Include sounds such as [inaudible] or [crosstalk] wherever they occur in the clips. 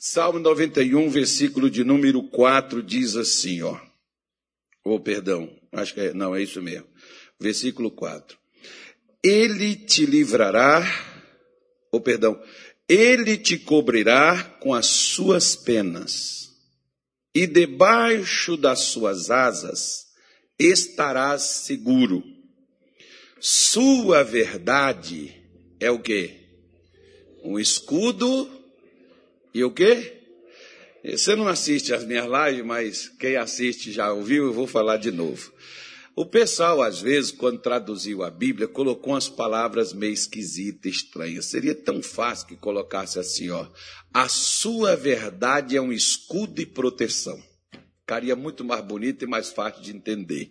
Salmo 91, versículo de número 4 diz assim, ó. Ou oh, perdão, acho que é, não, é isso mesmo. Versículo 4. Ele te livrará, ou oh, perdão, ele te cobrirá com as suas penas, e debaixo das suas asas estarás seguro. Sua verdade é o quê? Um escudo e o quê? Você não assiste as minhas lives, mas quem assiste já ouviu, eu vou falar de novo. O pessoal, às vezes, quando traduziu a Bíblia, colocou umas palavras meio esquisitas, estranhas. Seria tão fácil que colocasse assim, ó. A sua verdade é um escudo e proteção. Ficaria muito mais bonito e mais fácil de entender.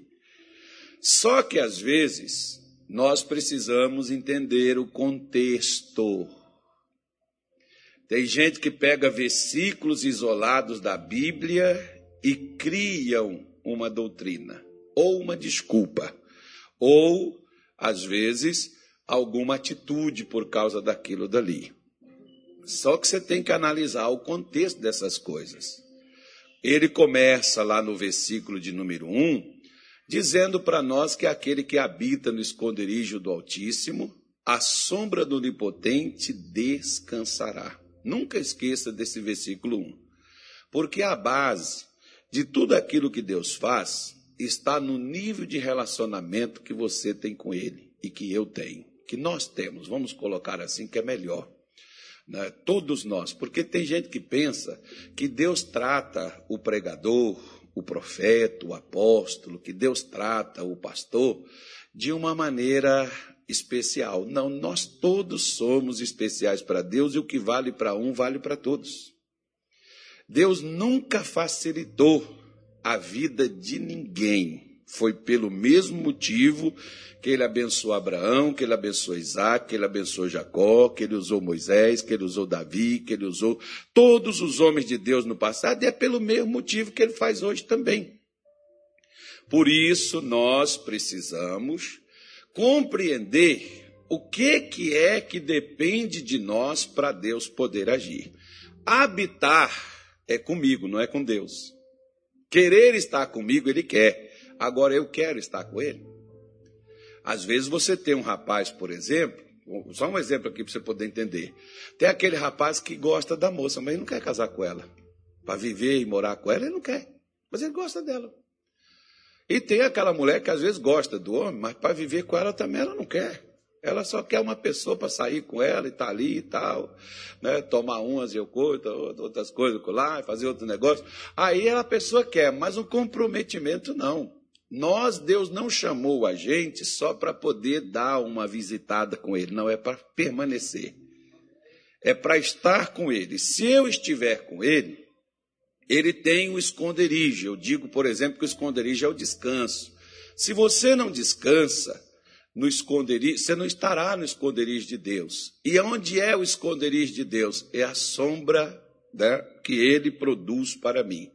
Só que, às vezes, nós precisamos entender o contexto. Tem gente que pega versículos isolados da Bíblia e criam uma doutrina, ou uma desculpa, ou, às vezes, alguma atitude por causa daquilo dali. Só que você tem que analisar o contexto dessas coisas. Ele começa lá no versículo de número 1, dizendo para nós que aquele que habita no esconderijo do Altíssimo, a sombra do Onipotente descansará. Nunca esqueça desse versículo 1. Porque a base de tudo aquilo que Deus faz está no nível de relacionamento que você tem com Ele e que eu tenho, que nós temos. Vamos colocar assim que é melhor. Né? Todos nós, porque tem gente que pensa que Deus trata o pregador, o profeta, o apóstolo, que Deus trata o pastor de uma maneira especial. Não, nós todos somos especiais para Deus e o que vale para um vale para todos. Deus nunca facilitou a vida de ninguém. Foi pelo mesmo motivo que ele abençoou Abraão, que ele abençoou Isaac, que ele abençoou Jacó, que ele usou Moisés, que ele usou Davi, que ele usou todos os homens de Deus no passado, e é pelo mesmo motivo que ele faz hoje também. Por isso nós precisamos compreender o que, que é que depende de nós para Deus poder agir. Habitar é comigo, não é com Deus. Querer estar comigo, Ele quer. Agora eu quero estar com Ele. Às vezes você tem um rapaz, por exemplo, só um exemplo aqui para você poder entender. Tem aquele rapaz que gosta da moça, mas ele não quer casar com ela. Para viver e morar com ela, ele não quer. Mas ele gosta dela. E tem aquela mulher que às vezes gosta do homem, mas para viver com ela também ela não quer. Ela só quer uma pessoa para sair com ela e estar tá ali e tal, né? tomar umas e eu curto, outras coisas lá, fazer outro negócio. Aí a pessoa quer, mas o comprometimento não. Nós, Deus não chamou a gente só para poder dar uma visitada com Ele, não, é para permanecer. É para estar com Ele. Se eu estiver com Ele, ele tem um esconderijo. Eu digo, por exemplo, que o esconderijo é o descanso. Se você não descansa no esconderijo, você não estará no esconderijo de Deus. E onde é o esconderijo de Deus? É a sombra né, que ele produz para mim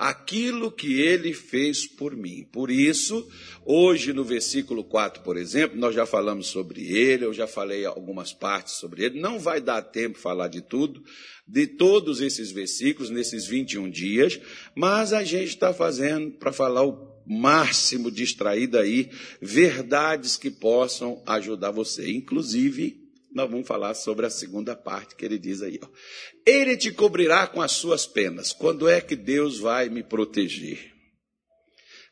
aquilo que ele fez por mim. Por isso, hoje no versículo 4, por exemplo, nós já falamos sobre ele, eu já falei algumas partes sobre ele, não vai dar tempo falar de tudo, de todos esses versículos, nesses 21 dias, mas a gente está fazendo para falar o máximo distraído aí, verdades que possam ajudar você, inclusive nós vamos falar sobre a segunda parte que ele diz aí. Ó. Ele te cobrirá com as suas penas. Quando é que Deus vai me proteger?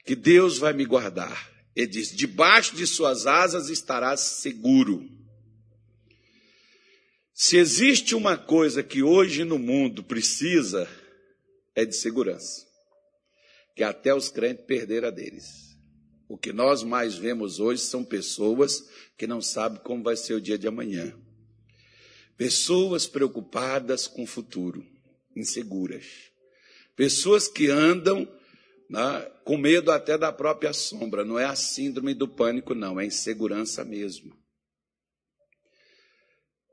Que Deus vai me guardar? Ele diz: debaixo de suas asas estarás seguro. Se existe uma coisa que hoje no mundo precisa, é de segurança. Que até os crentes perderam a deles. O que nós mais vemos hoje são pessoas que não sabem como vai ser o dia de amanhã. Pessoas preocupadas com o futuro, inseguras. Pessoas que andam né, com medo até da própria sombra. Não é a síndrome do pânico, não, é insegurança mesmo.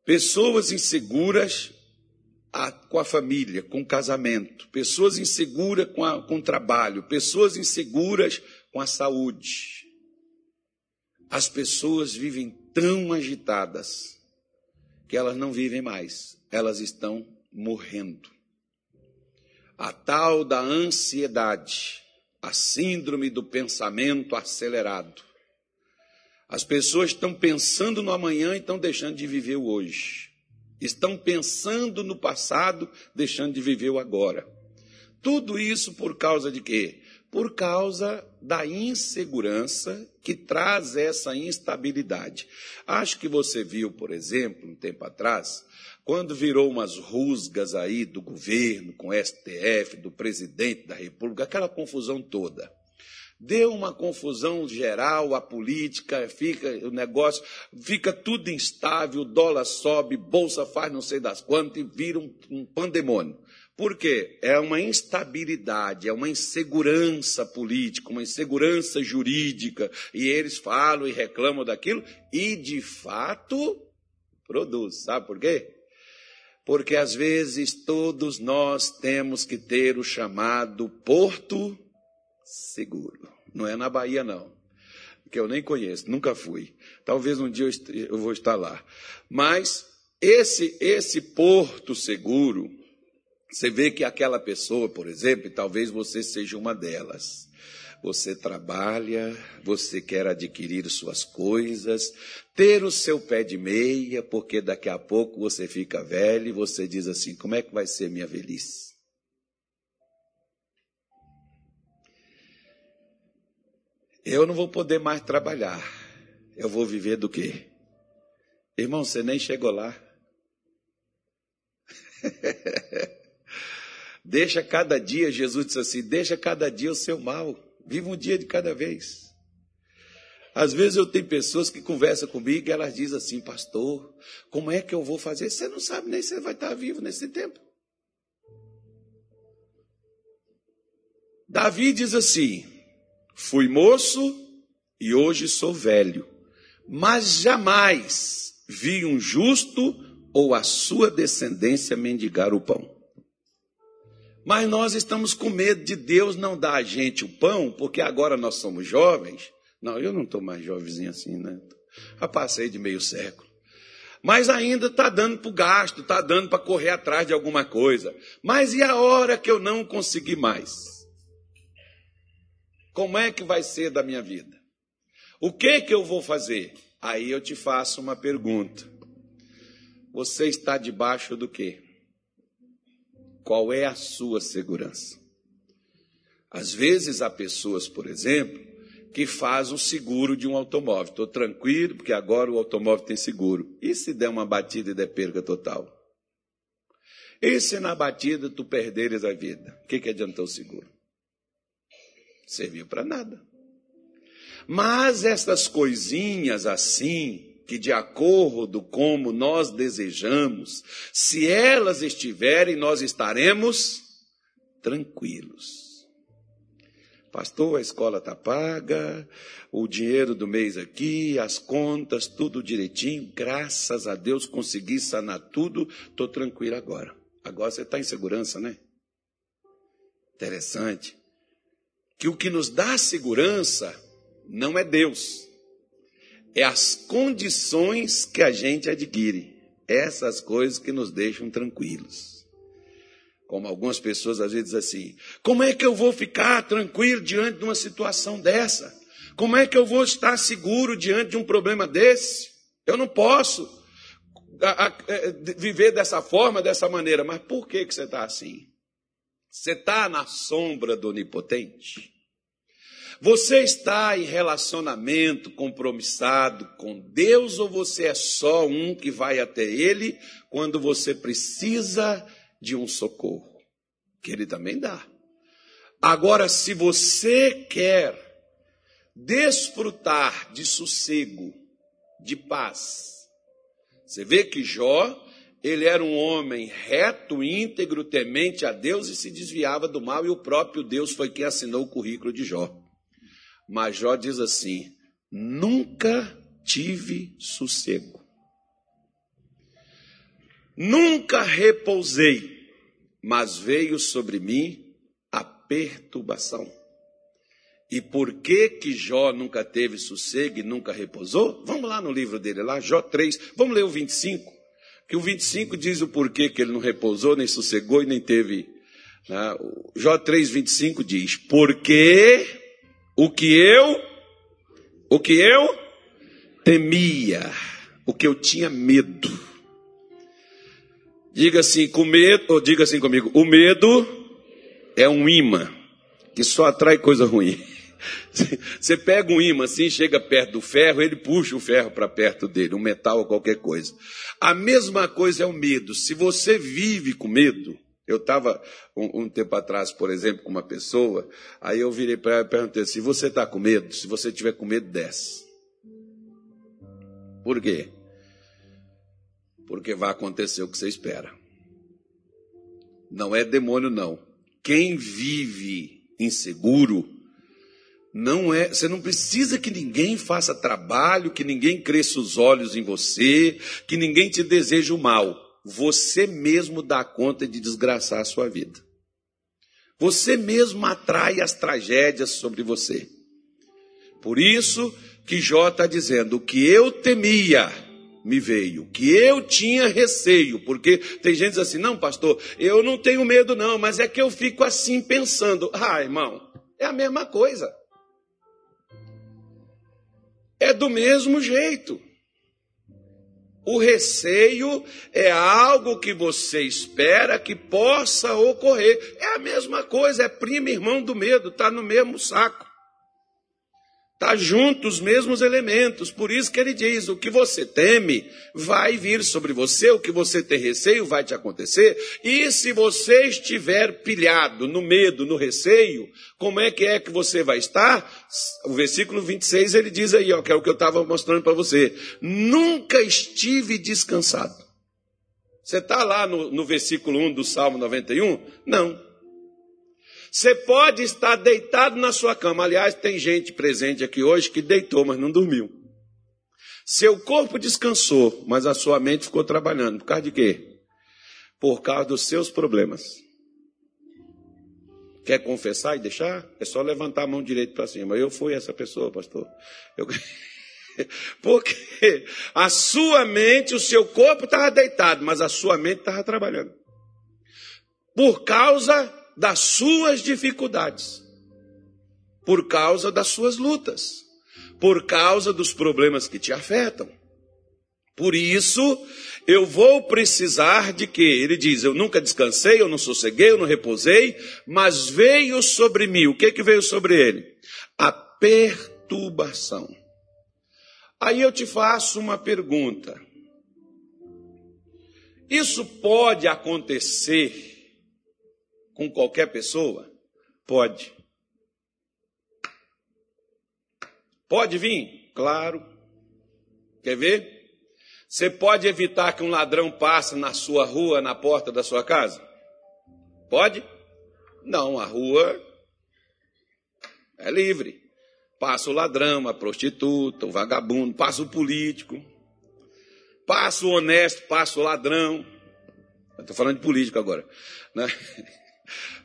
Pessoas inseguras a, com a família, com o casamento, pessoas inseguras com, com o trabalho, pessoas inseguras com a saúde. As pessoas vivem tão agitadas que elas não vivem mais, elas estão morrendo. a tal da ansiedade, a síndrome do pensamento acelerado. As pessoas estão pensando no amanhã e estão deixando de viver o hoje. Estão pensando no passado, deixando de viver o agora. Tudo isso por causa de quê? Por causa da insegurança que traz essa instabilidade. Acho que você viu, por exemplo, um tempo atrás, quando virou umas rusgas aí do governo, com STF, do presidente da República, aquela confusão toda. Deu uma confusão geral, a política, fica o negócio, fica tudo instável, dólar sobe, bolsa faz não sei das quantas e vira um, um pandemônio. Por quê? É uma instabilidade, é uma insegurança política, uma insegurança jurídica, e eles falam e reclamam daquilo, e de fato produz. Sabe por quê? porque às vezes todos nós temos que ter o chamado porto seguro. Não é na Bahia, não, que eu nem conheço, nunca fui. Talvez um dia eu vou estar lá. Mas esse, esse porto seguro, você vê que aquela pessoa, por exemplo, e talvez você seja uma delas, você trabalha, você quer adquirir suas coisas, ter o seu pé de meia, porque daqui a pouco você fica velho e você diz assim: como é que vai ser minha velhice? Eu não vou poder mais trabalhar. Eu vou viver do quê? Irmão, você nem chegou lá. [laughs] deixa cada dia, Jesus disse assim: deixa cada dia o seu mal. Viva um dia de cada vez. Às vezes eu tenho pessoas que conversam comigo e elas dizem assim, pastor, como é que eu vou fazer? Você não sabe nem se você vai estar vivo nesse tempo. Davi diz assim: fui moço e hoje sou velho, mas jamais vi um justo ou a sua descendência mendigar o pão. Mas nós estamos com medo de Deus não dar a gente o pão, porque agora nós somos jovens. Não, eu não estou mais jovenzinho assim, né? Já passei de meio século. Mas ainda está dando para o gasto, está dando para correr atrás de alguma coisa. Mas e a hora que eu não conseguir mais? Como é que vai ser da minha vida? O que que eu vou fazer? Aí eu te faço uma pergunta. Você está debaixo do quê? Qual é a sua segurança? Às vezes há pessoas, por exemplo, que fazem o seguro de um automóvel. Estou tranquilo, porque agora o automóvel tem seguro. E se der uma batida e der perda total? E se na batida tu perderes a vida? O que, que adiantou o seguro? Serviu para nada. Mas essas coisinhas assim, que, de acordo como nós desejamos, se elas estiverem, nós estaremos tranquilos. Pastor, a escola está paga, o dinheiro do mês aqui, as contas, tudo direitinho. Graças a Deus consegui sanar tudo, estou tranquilo agora. Agora você está em segurança, né? Interessante. Que o que nos dá segurança não é Deus, é as condições que a gente adquire. Essas coisas que nos deixam tranquilos. Como algumas pessoas às vezes dizem assim: como é que eu vou ficar tranquilo diante de uma situação dessa? Como é que eu vou estar seguro diante de um problema desse? Eu não posso é, viver dessa forma, dessa maneira. Mas por que, que você está assim? Você está na sombra do onipotente? Você está em relacionamento compromissado com Deus ou você é só um que vai até Ele quando você precisa de um socorro? Que Ele também dá. Agora, se você quer desfrutar de sossego, de paz, você vê que Jó, ele era um homem reto, íntegro, temente a Deus e se desviava do mal, e o próprio Deus foi quem assinou o currículo de Jó. Major diz assim: nunca tive sossego, nunca repousei, mas veio sobre mim a perturbação. E por que que Jó nunca teve sossego e nunca repousou? Vamos lá no livro dele, lá, Jó 3, vamos ler o 25, que o 25 diz o porquê que ele não repousou, nem sossegou e nem teve Né? Jó 3,25 diz: Porque o que eu, o que eu temia, o que eu tinha medo. Diga assim, com medo, ou diga assim comigo: o medo é um imã que só atrai coisa ruim. [laughs] Você pega um imã assim, chega perto do ferro, ele puxa o ferro para perto dele, um metal ou qualquer coisa. A mesma coisa é o medo. Se você vive com medo, eu estava um, um, tempo atrás, por exemplo, com uma pessoa, aí eu virei para ela e perguntei: se você está com medo, se você tiver com medo, desce. Por quê? Porque vai acontecer o que você espera. Não é demônio, não. Quem vive inseguro, não é, você não precisa que ninguém faça trabalho, que ninguém cresça os olhos em você, que ninguém te deseje o mal. Você mesmo dá conta de desgraçar a sua vida. Você mesmo atrai as tragédias sobre você. Por isso que Jó está dizendo: o que eu temia me veio, o que eu tinha receio, porque tem gente assim: não, pastor, eu não tenho medo, não, mas é que eu fico assim pensando. Ah, irmão, é a mesma coisa. É do mesmo jeito. O receio é algo que você espera que possa ocorrer. É a mesma coisa, é primo irmão do medo, está no mesmo saco. Está junto os mesmos elementos. Por isso que ele diz: o que você teme vai vir sobre você, o que você tem receio vai te acontecer. E se você estiver pilhado no medo, no receio, como é que é que você vai estar? O versículo 26 ele diz aí, ó, que é o que eu estava mostrando para você. Nunca estive descansado. Você está lá no, no versículo 1 do Salmo 91? Não. Você pode estar deitado na sua cama. Aliás, tem gente presente aqui hoje que deitou, mas não dormiu. Seu corpo descansou, mas a sua mente ficou trabalhando. Por causa de quê? Por causa dos seus problemas. Quer confessar e deixar? É só levantar a mão direita para cima. Eu fui essa pessoa, pastor. Eu... [laughs] Porque a sua mente, o seu corpo estava deitado, mas a sua mente estava trabalhando. Por causa das suas dificuldades, por causa das suas lutas, por causa dos problemas que te afetam. Por isso, eu vou precisar de que? Ele diz: Eu nunca descansei, eu não sosseguei, eu não repousei, mas veio sobre mim. O que, que veio sobre ele? A perturbação. Aí eu te faço uma pergunta. Isso pode acontecer com qualquer pessoa? Pode. Pode vir? Claro. Quer ver? Você pode evitar que um ladrão passe na sua rua, na porta da sua casa? Pode? Não, a rua é livre. Passa o ladrão, a prostituta, o vagabundo, passa o político, passa o honesto, passa o ladrão. Estou falando de político agora. Né? [laughs]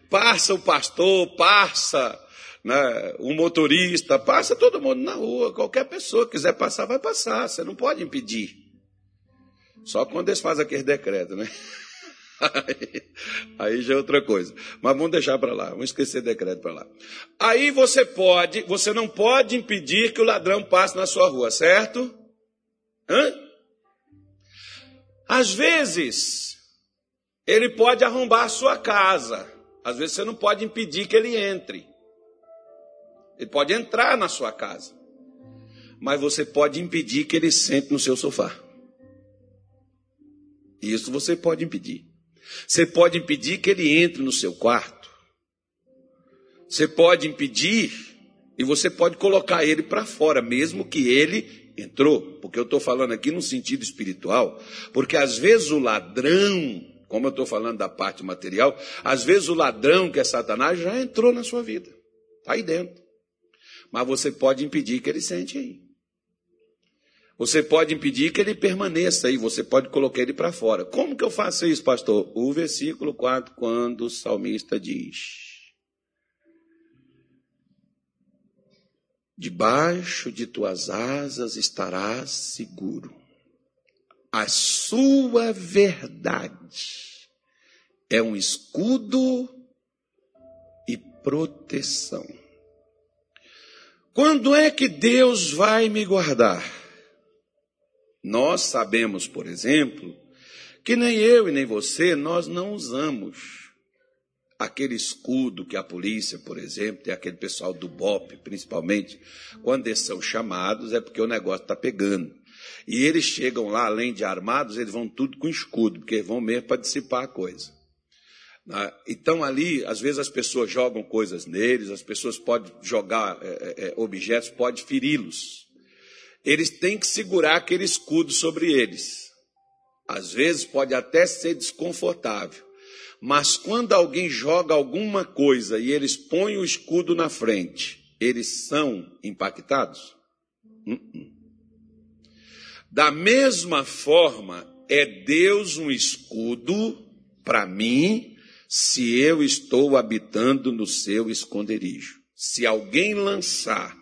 Passa o pastor, passa né, o motorista, passa todo mundo na rua. Qualquer pessoa que quiser passar, vai passar. Você não pode impedir. Só quando eles fazem aquele decreto, né? Aí, [laughs] aí já é outra coisa. Mas vamos deixar para lá, vamos esquecer decreto para lá. Aí você pode, você não pode impedir que o ladrão passe na sua rua, certo? Hã? Às vezes, ele pode arrombar a sua casa. Às vezes você não pode impedir que ele entre. Ele pode entrar na sua casa. Mas você pode impedir que ele sente no seu sofá. Isso você pode impedir. Você pode impedir que ele entre no seu quarto. Você pode impedir e você pode colocar ele para fora, mesmo que ele entrou. Porque eu estou falando aqui no sentido espiritual. Porque às vezes o ladrão como eu estou falando da parte material, às vezes o ladrão que é Satanás já entrou na sua vida, está aí dentro. Mas você pode impedir que ele sente aí. Você pode impedir que ele permaneça aí, você pode colocar ele para fora. Como que eu faço isso, pastor? O versículo 4, quando o salmista diz: Debaixo de tuas asas estarás seguro a sua verdade é um escudo proteção. Quando é que Deus vai me guardar? Nós sabemos, por exemplo, que nem eu e nem você, nós não usamos aquele escudo que a polícia, por exemplo, tem aquele pessoal do BOP, principalmente, quando eles são chamados, é porque o negócio está pegando. E eles chegam lá, além de armados, eles vão tudo com escudo, porque vão mesmo para dissipar a coisa. Ah, então, ali, às vezes as pessoas jogam coisas neles, as pessoas podem jogar é, é, é, objetos, pode feri-los. Eles têm que segurar aquele escudo sobre eles. Às vezes pode até ser desconfortável. Mas quando alguém joga alguma coisa e eles põem o escudo na frente, eles são impactados? Uh -uh. Da mesma forma, é Deus um escudo para mim se eu estou habitando no seu esconderijo. Se alguém lançar,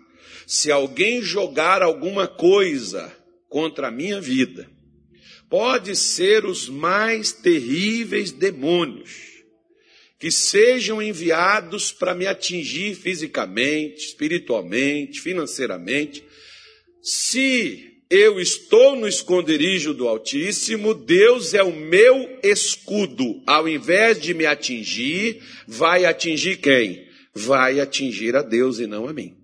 se alguém jogar alguma coisa contra a minha vida, pode ser os mais terríveis demônios que sejam enviados para me atingir fisicamente, espiritualmente, financeiramente, se eu estou no esconderijo do Altíssimo, Deus é o meu escudo. Ao invés de me atingir, vai atingir quem? Vai atingir a Deus e não a mim.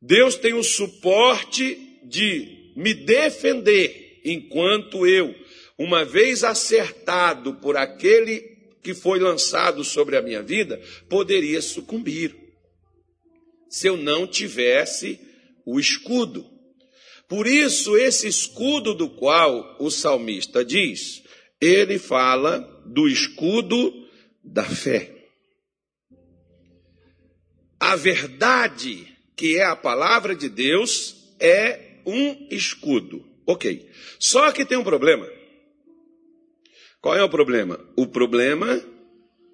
Deus tem o suporte de me defender enquanto eu, uma vez acertado por aquele que foi lançado sobre a minha vida, poderia sucumbir. Se eu não tivesse o escudo. Por isso, esse escudo do qual o salmista diz, ele fala do escudo da fé. A verdade, que é a palavra de Deus, é um escudo. Ok. Só que tem um problema. Qual é o problema? O problema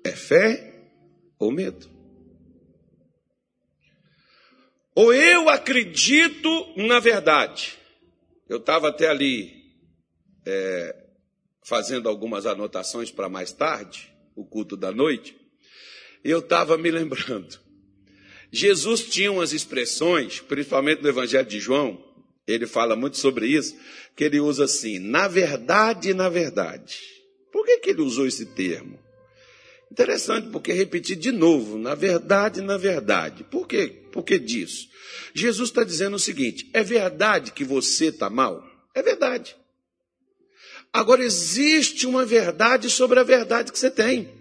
é fé ou medo. Ou eu acredito na verdade. Eu estava até ali é, fazendo algumas anotações para mais tarde, o culto da noite, e eu estava me lembrando. Jesus tinha umas expressões, principalmente no Evangelho de João, ele fala muito sobre isso, que ele usa assim, na verdade, na verdade. Por que, que ele usou esse termo? Interessante, porque repetir de novo, na verdade, na verdade. Por quê? Por que disso? Jesus está dizendo o seguinte: é verdade que você está mal? É verdade. Agora, existe uma verdade sobre a verdade que você tem.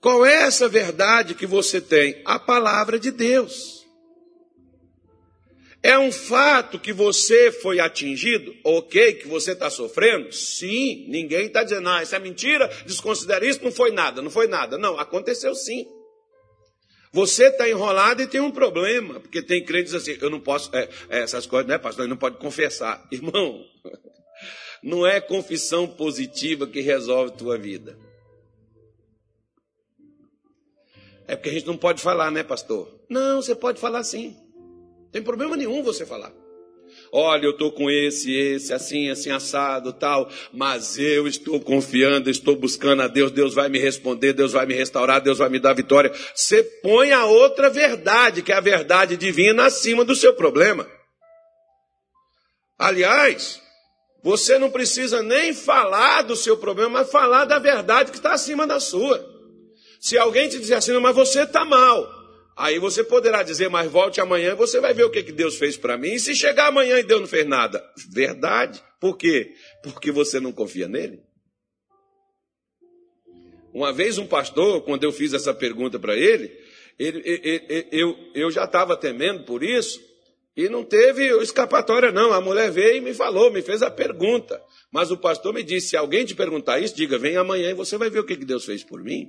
Qual é essa verdade que você tem? A palavra de Deus. É um fato que você foi atingido? Ok, que você está sofrendo? Sim, ninguém está dizendo, ah, isso é mentira, desconsidera isso, não foi nada, não foi nada. Não, aconteceu sim. Você está enrolado e tem um problema, porque tem crentes assim, eu não posso, é, é, essas coisas, né, pastor, não pode confessar. [laughs] Irmão, não é confissão positiva que resolve tua vida. É porque a gente não pode falar, né, pastor? Não, você pode falar sim. Tem problema nenhum você falar. Olha, eu estou com esse, esse, assim, assim, assado, tal, mas eu estou confiando, estou buscando a Deus, Deus vai me responder, Deus vai me restaurar, Deus vai me dar vitória. Você põe a outra verdade, que é a verdade divina, acima do seu problema. Aliás, você não precisa nem falar do seu problema, mas falar da verdade que está acima da sua. Se alguém te disser assim, mas você está mal, Aí você poderá dizer, mas volte amanhã, você vai ver o que, que Deus fez para mim. E se chegar amanhã e Deus não fez nada? Verdade. Por quê? Porque você não confia nele. Uma vez um pastor, quando eu fiz essa pergunta para ele, ele, ele, eu, eu já estava temendo por isso, e não teve escapatória, não. A mulher veio e me falou, me fez a pergunta. Mas o pastor me disse: se alguém te perguntar isso, diga, vem amanhã e você vai ver o que Deus fez por mim.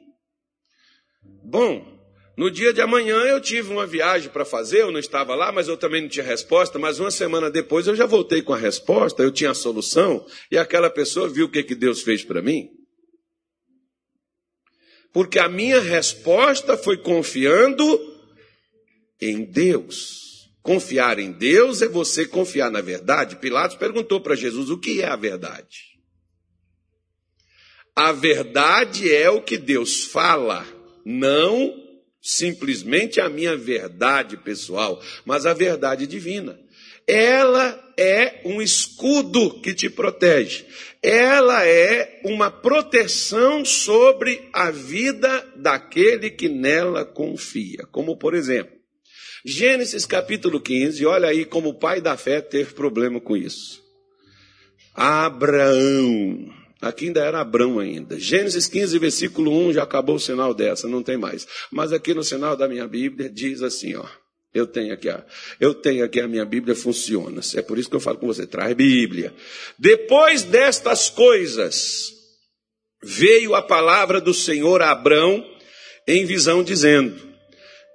Bom, no dia de amanhã eu tive uma viagem para fazer, eu não estava lá, mas eu também não tinha resposta. Mas uma semana depois eu já voltei com a resposta, eu tinha a solução, e aquela pessoa viu o que, que Deus fez para mim. Porque a minha resposta foi confiando em Deus. Confiar em Deus é você confiar na verdade. Pilatos perguntou para Jesus o que é a verdade. A verdade é o que Deus fala, não simplesmente a minha verdade pessoal, mas a verdade divina. Ela é um escudo que te protege. Ela é uma proteção sobre a vida daquele que nela confia. Como, por exemplo, Gênesis capítulo 15, olha aí como o pai da fé teve problema com isso. Abraão. Aqui ainda era Abraão ainda. Gênesis 15, versículo 1, já acabou o sinal dessa, não tem mais. Mas aqui no sinal da minha Bíblia diz assim, ó. Eu tenho aqui, a, eu tenho aqui a minha Bíblia funciona. É por isso que eu falo com você, traz Bíblia. Depois destas coisas, veio a palavra do Senhor a Abrão em visão dizendo: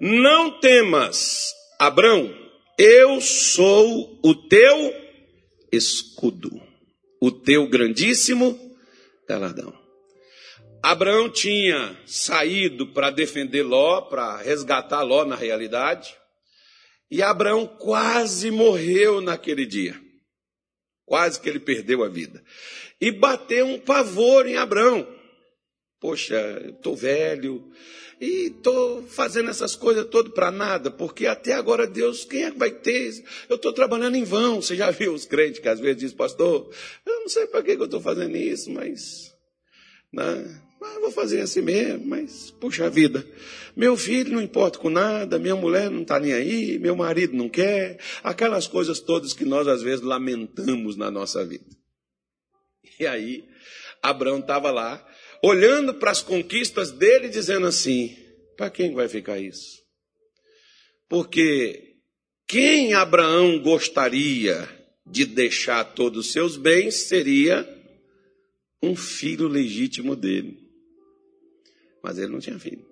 não temas, Abrão, eu sou o teu escudo, o teu grandíssimo galardão. Abraão tinha saído para defender Ló, para resgatar Ló na realidade, e Abraão quase morreu naquele dia. Quase que ele perdeu a vida. E bateu um pavor em Abraão. Poxa, estou velho, e estou fazendo essas coisas todas para nada, porque até agora Deus, quem é que vai ter? Eu estou trabalhando em vão. Você já viu os crentes que às vezes dizem, pastor, eu não sei para que, que eu estou fazendo isso, mas, né, mas vou fazer assim mesmo, mas, puxa vida, meu filho não importa com nada, minha mulher não está nem aí, meu marido não quer, aquelas coisas todas que nós às vezes lamentamos na nossa vida. E aí, Abraão estava lá, olhando para as conquistas dele, dizendo assim: para quem vai ficar isso? Porque quem Abraão gostaria de deixar todos os seus bens seria um filho legítimo dele. Mas ele não tinha filho.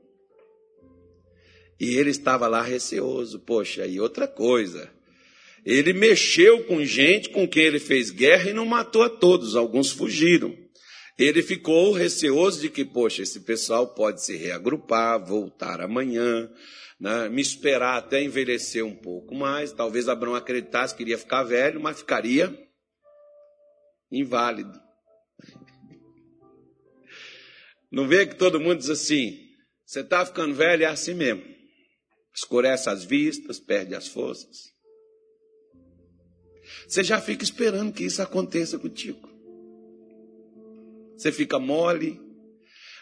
E ele estava lá receoso. Poxa, e outra coisa. Ele mexeu com gente com quem ele fez guerra e não matou a todos, alguns fugiram. Ele ficou receoso de que, poxa, esse pessoal pode se reagrupar, voltar amanhã, né, me esperar até envelhecer um pouco mais. Talvez Abraão acreditasse que iria ficar velho, mas ficaria inválido. Não vê que todo mundo diz assim: você está ficando velho, é assim mesmo. Escurece as vistas, perde as forças. Você já fica esperando que isso aconteça contigo você fica mole,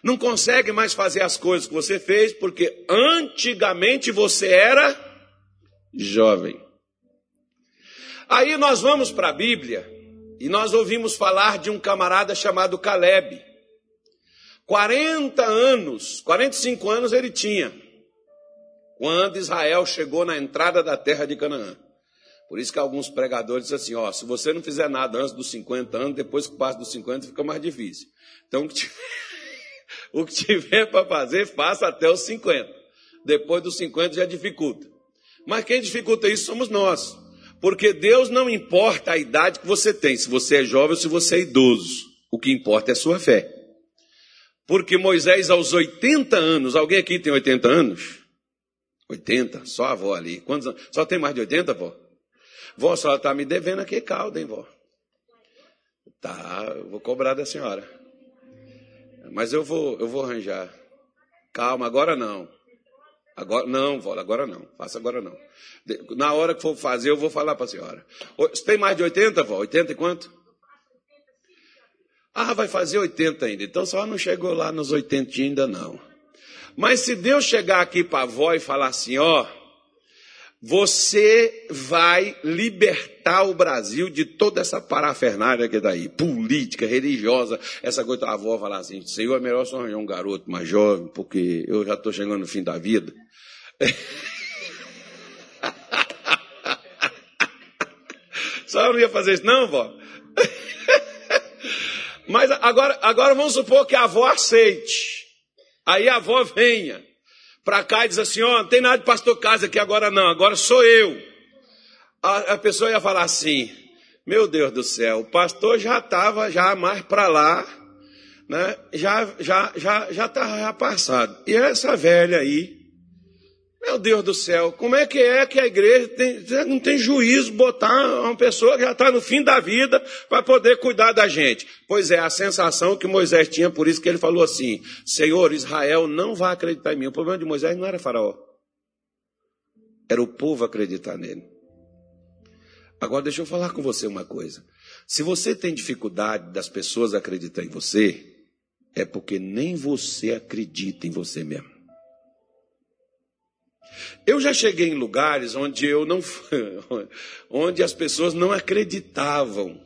não consegue mais fazer as coisas que você fez, porque antigamente você era jovem. Aí nós vamos para a Bíblia e nós ouvimos falar de um camarada chamado Caleb. 40 anos, 45 anos ele tinha, quando Israel chegou na entrada da terra de Canaã. Por isso que alguns pregadores dizem assim, ó, se você não fizer nada antes dos 50 anos, depois que passa dos 50 fica mais difícil. Então, o que tiver, [laughs] para fazer, faça até os 50. Depois dos 50 já dificulta. Mas quem dificulta isso somos nós. Porque Deus não importa a idade que você tem, se você é jovem ou se você é idoso. O que importa é a sua fé. Porque Moisés, aos 80 anos, alguém aqui tem 80 anos? 80? Só a avó ali. Quantos anos? Só tem mais de 80, avó? Vó, a senhora está me devendo aqui caldo, hein, vó? Tá, eu vou cobrar da senhora. Mas eu vou, eu vou arranjar. Calma, agora não. Agora não, vó, agora não. Faça agora não. Na hora que for fazer, eu vou falar para a senhora. Tem mais de 80, vó? 80 e quanto? Ah, vai fazer 80 ainda. Então só não chegou lá nos 80 ainda não. Mas se Deus chegar aqui para a avó e falar assim, ó, você vai libertar o Brasil de toda essa parafernália que está aí, política, religiosa, essa coisa. A avó falar assim: Senhor, é melhor só arranjar um garoto mais jovem, porque eu já estou chegando no fim da vida. [laughs] Só não ia fazer isso, não, vó? [laughs] Mas agora, agora vamos supor que a avó aceite. Aí a avó venha para cá e diz assim: ó, oh, não tem nada de pastor casa aqui agora não, agora sou eu. A, a pessoa ia falar assim: meu Deus do céu, o pastor já estava já mais para lá, né? Já já já já estava passado. E essa velha aí, Meu Deus do céu, como é que é que a igreja tem, não tem juízo botar uma pessoa que já está no fim da vida para poder cuidar da gente? Pois é, a sensação que Moisés tinha, por isso que ele falou assim: Senhor, Israel não vai acreditar em mim. O problema de Moisés não era Faraó, era o povo acreditar nele. Agora deixa eu falar com você uma coisa. Se você tem dificuldade das pessoas acreditar em você, é porque nem você acredita em você mesmo. Eu já cheguei em lugares onde eu não [laughs] onde as pessoas não acreditavam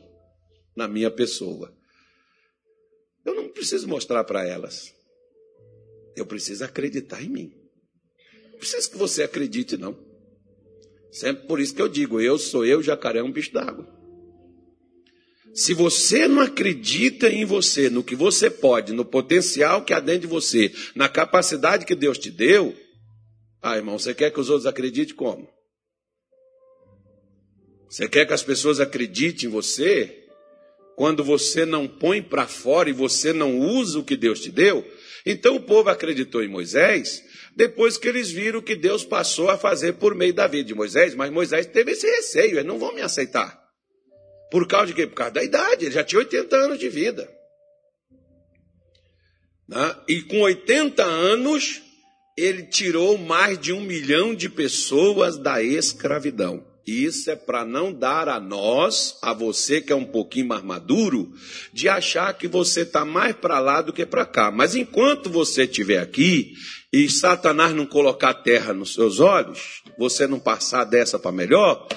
na minha pessoa. Eu não preciso mostrar para elas. Eu preciso acreditar em mim. Não preciso que você acredite, não. Sempre por isso que eu digo, eu sou eu, jacaré é um bicho d'água. Se você não acredita em você, no que você pode, no potencial que há dentro de você, na capacidade que Deus te deu, ah, irmão, você quer que os outros acreditem como? Você quer que as pessoas acreditem em você quando você não põe para fora e você não usa o que Deus te deu? Então o povo acreditou em Moisés depois que eles viram o que Deus passou a fazer por meio da vida de Moisés, mas Moisés teve esse receio, eles não vão me aceitar. Por causa de quê? Por causa da idade, ele já tinha 80 anos de vida. Né? E com 80 anos, ele tirou mais de um milhão de pessoas da escravidão. Isso é para não dar a nós, a você que é um pouquinho mais maduro, de achar que você está mais para lá do que para cá. Mas enquanto você estiver aqui e Satanás não colocar terra nos seus olhos, você não passar dessa para melhor,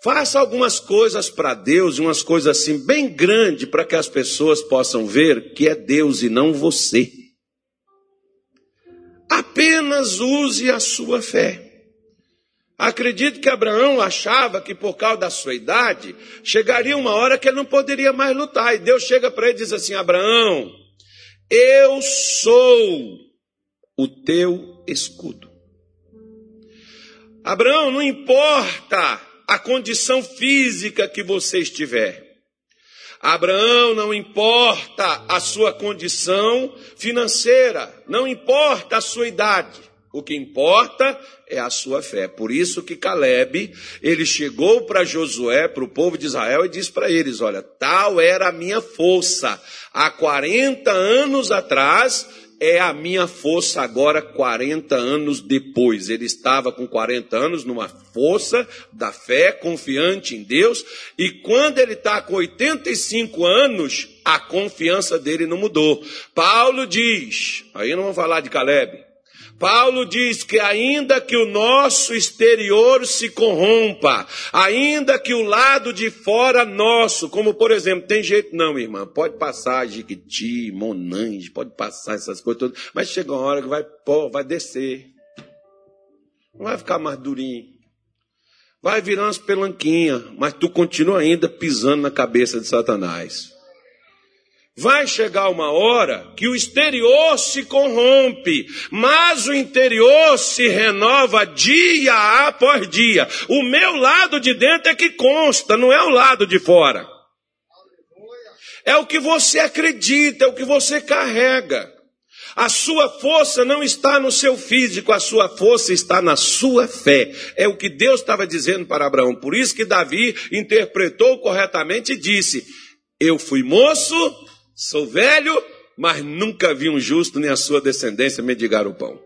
faça algumas coisas para Deus, umas coisas assim bem grandes para que as pessoas possam ver que é Deus e não você. Apenas use a sua fé. Acredito que Abraão achava que por causa da sua idade, chegaria uma hora que ele não poderia mais lutar. E Deus chega para ele e diz assim: Abraão, eu sou o teu escudo. Abraão, não importa a condição física que você estiver. Abraão não importa a sua condição financeira, não importa a sua idade. O que importa é a sua fé. Por isso que Caleb, ele chegou para Josué, para o povo de Israel e disse para eles, olha, tal era a minha força. Há 40 anos atrás, é a minha força agora 40 anos depois. Ele estava com 40 anos numa força da fé, confiante em Deus, e quando ele está com 85 anos, a confiança dele não mudou. Paulo diz, aí não vamos falar de Caleb, Paulo diz que ainda que o nosso exterior se corrompa, ainda que o lado de fora nosso, como por exemplo, tem jeito não, irmã, pode passar Jiquiti, Monange, pode passar essas coisas todas, mas chega uma hora que vai, pô, vai descer. Não vai ficar mais durinho. Vai virar umas pelanquinhas, mas tu continua ainda pisando na cabeça de Satanás. Vai chegar uma hora que o exterior se corrompe, mas o interior se renova dia após dia. O meu lado de dentro é que consta, não é o lado de fora. É o que você acredita, é o que você carrega. A sua força não está no seu físico, a sua força está na sua fé. É o que Deus estava dizendo para Abraão. Por isso que Davi interpretou corretamente e disse: Eu fui moço Sou velho, mas nunca vi um justo nem a sua descendência mendigar o pão.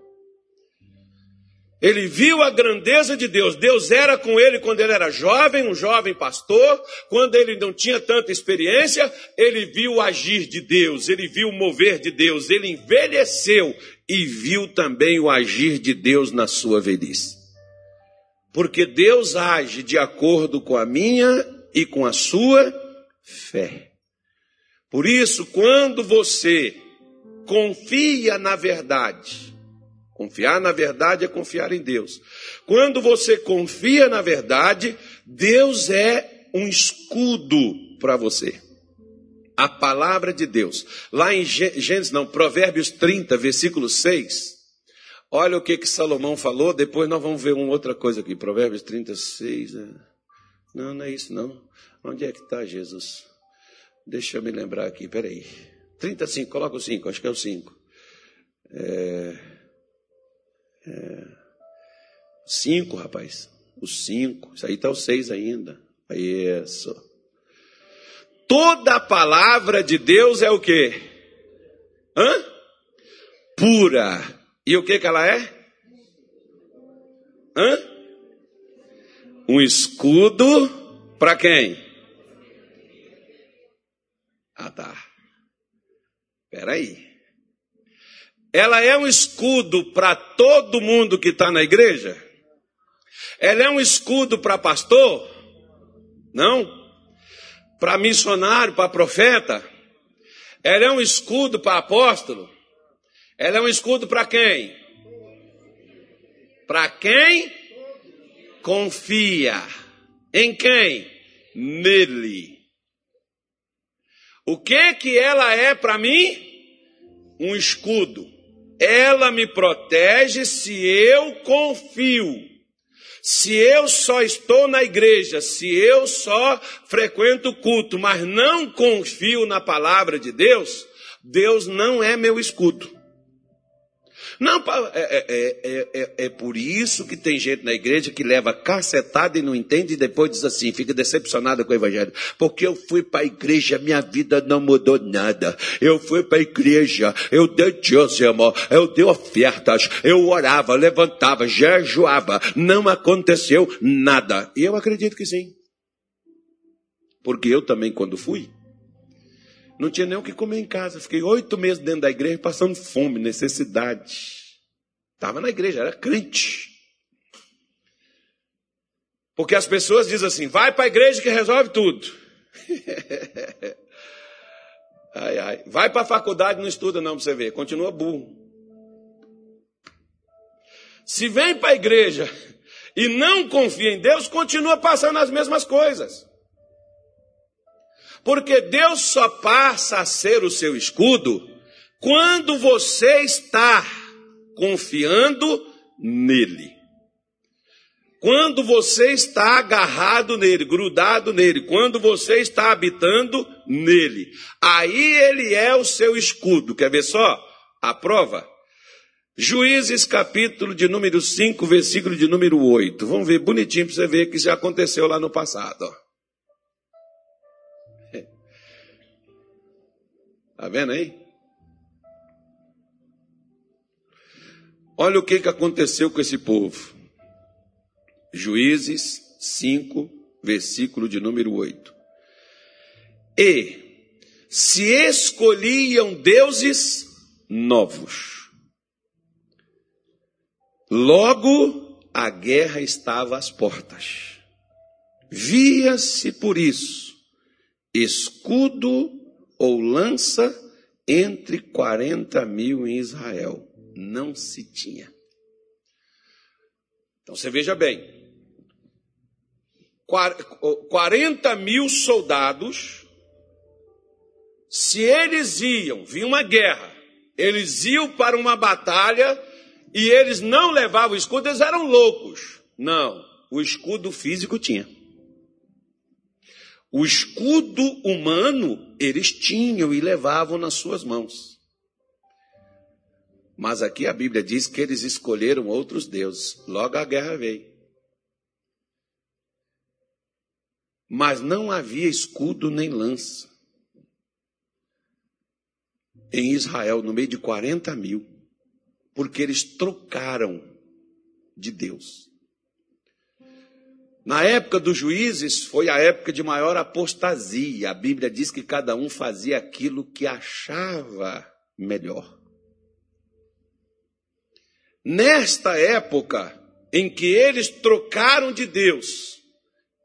Ele viu a grandeza de Deus. Deus era com ele quando ele era jovem, um jovem pastor. Quando ele não tinha tanta experiência, ele viu o agir de Deus, ele viu o mover de Deus. Ele envelheceu e viu também o agir de Deus na sua velhice. Porque Deus age de acordo com a minha e com a sua fé. Por isso, quando você confia na verdade, confiar na verdade é confiar em Deus. Quando você confia na verdade, Deus é um escudo para você. A palavra de Deus. Lá em Gênesis, não, Provérbios 30, versículo 6. Olha o que, que Salomão falou, depois nós vamos ver uma outra coisa aqui. Provérbios 36. Né? Não, não é isso não. Onde é que está Jesus? Deixa eu me lembrar aqui, peraí. 35, coloca o 5, acho que é o 5. É, é, Cinco, rapaz. Os cinco. Isso aí está os seis ainda. Isso. Toda a palavra de Deus é o quê? Hã? Pura. E o que que ela é? Hã? Um escudo para quem? Ah, tá. Peraí. Ela é um escudo para todo mundo que está na igreja? Ela é um escudo para pastor? Não. Para missionário, para profeta? Ela é um escudo para apóstolo? Ela é um escudo para quem? Para quem confia. Em quem? Nele. O que que ela é para mim? Um escudo. Ela me protege se eu confio. Se eu só estou na igreja, se eu só frequento o culto, mas não confio na palavra de Deus, Deus não é meu escudo. Não, é, é, é, é, por isso que tem gente na igreja que leva cacetada e não entende e depois diz assim, fica decepcionada com o evangelho. Porque eu fui para a igreja, minha vida não mudou nada. Eu fui para a igreja, eu dei dízimo, eu dei ofertas, eu orava, levantava, jejuava. Não aconteceu nada. E eu acredito que sim. Porque eu também, quando fui, não tinha nem o que comer em casa. Fiquei oito meses dentro da igreja passando fome, necessidade. Estava na igreja, era crente. Porque as pessoas dizem assim: vai para a igreja que resolve tudo. [laughs] ai, ai. Vai para a faculdade, não estuda, não, para você ver. Continua burro. Se vem para a igreja e não confia em Deus, continua passando as mesmas coisas. Porque Deus só passa a ser o seu escudo quando você está confiando nele. Quando você está agarrado nele, grudado nele, quando você está habitando nele, aí ele é o seu escudo. Quer ver só? A prova? Juízes capítulo de número 5, versículo de número 8. Vamos ver bonitinho para você ver que já aconteceu lá no passado. Ó. Está vendo aí? Olha o que, que aconteceu com esse povo. Juízes 5, versículo de número 8. E se escolhiam deuses novos. Logo a guerra estava às portas. Via-se por isso escudo ou lança entre 40 mil em Israel. Não se tinha. Então você veja bem: 40 mil soldados, se eles iam, vinha uma guerra, eles iam para uma batalha e eles não levavam escudo, eles eram loucos. Não, o escudo físico tinha. O escudo humano eles tinham e levavam nas suas mãos. Mas aqui a Bíblia diz que eles escolheram outros deuses. Logo a guerra veio. Mas não havia escudo nem lança. Em Israel, no meio de 40 mil, porque eles trocaram de Deus. Na época dos juízes foi a época de maior apostasia. A Bíblia diz que cada um fazia aquilo que achava melhor. Nesta época em que eles trocaram de Deus,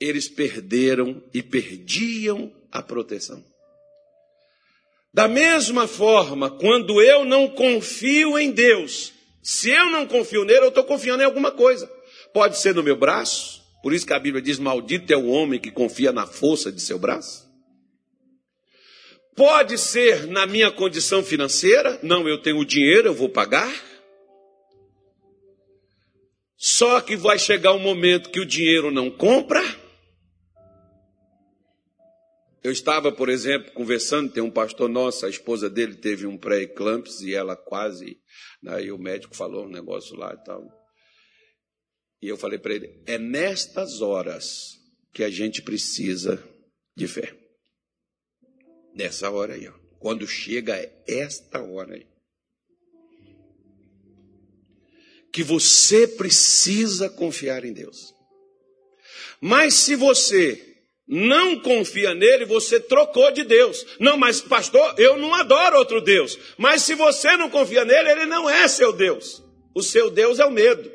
eles perderam e perdiam a proteção. Da mesma forma, quando eu não confio em Deus, se eu não confio nele, eu estou confiando em alguma coisa. Pode ser no meu braço, por isso que a Bíblia diz: Maldito é o homem que confia na força de seu braço. Pode ser na minha condição financeira, não, eu tenho dinheiro, eu vou pagar. Só que vai chegar um momento que o dinheiro não compra. Eu estava, por exemplo, conversando, tem um pastor nosso, a esposa dele teve um pré-eclampsia e ela quase, aí né, o médico falou um negócio lá e tal. E eu falei para ele: é nestas horas que a gente precisa de fé. Nessa hora aí, ó. Quando chega esta hora aí. Que você precisa confiar em Deus. Mas se você não confia nele, você trocou de Deus. Não, mas pastor, eu não adoro outro Deus. Mas se você não confia nele, ele não é seu Deus. O seu Deus é o medo.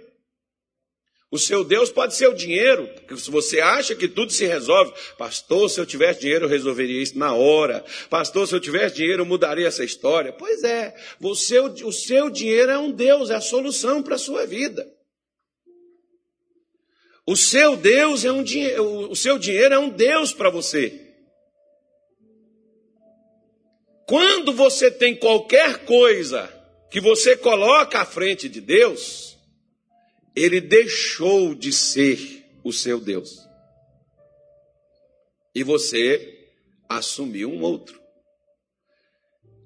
O seu Deus pode ser o dinheiro, porque se você acha que tudo se resolve, pastor, se eu tivesse dinheiro eu resolveria isso na hora. Pastor, se eu tivesse dinheiro eu mudaria essa história. Pois é, você, o seu dinheiro é um Deus, é a solução para a sua vida. O seu Deus é um o seu dinheiro é um Deus para você. Quando você tem qualquer coisa que você coloca à frente de Deus, ele deixou de ser o seu Deus. E você assumiu um outro.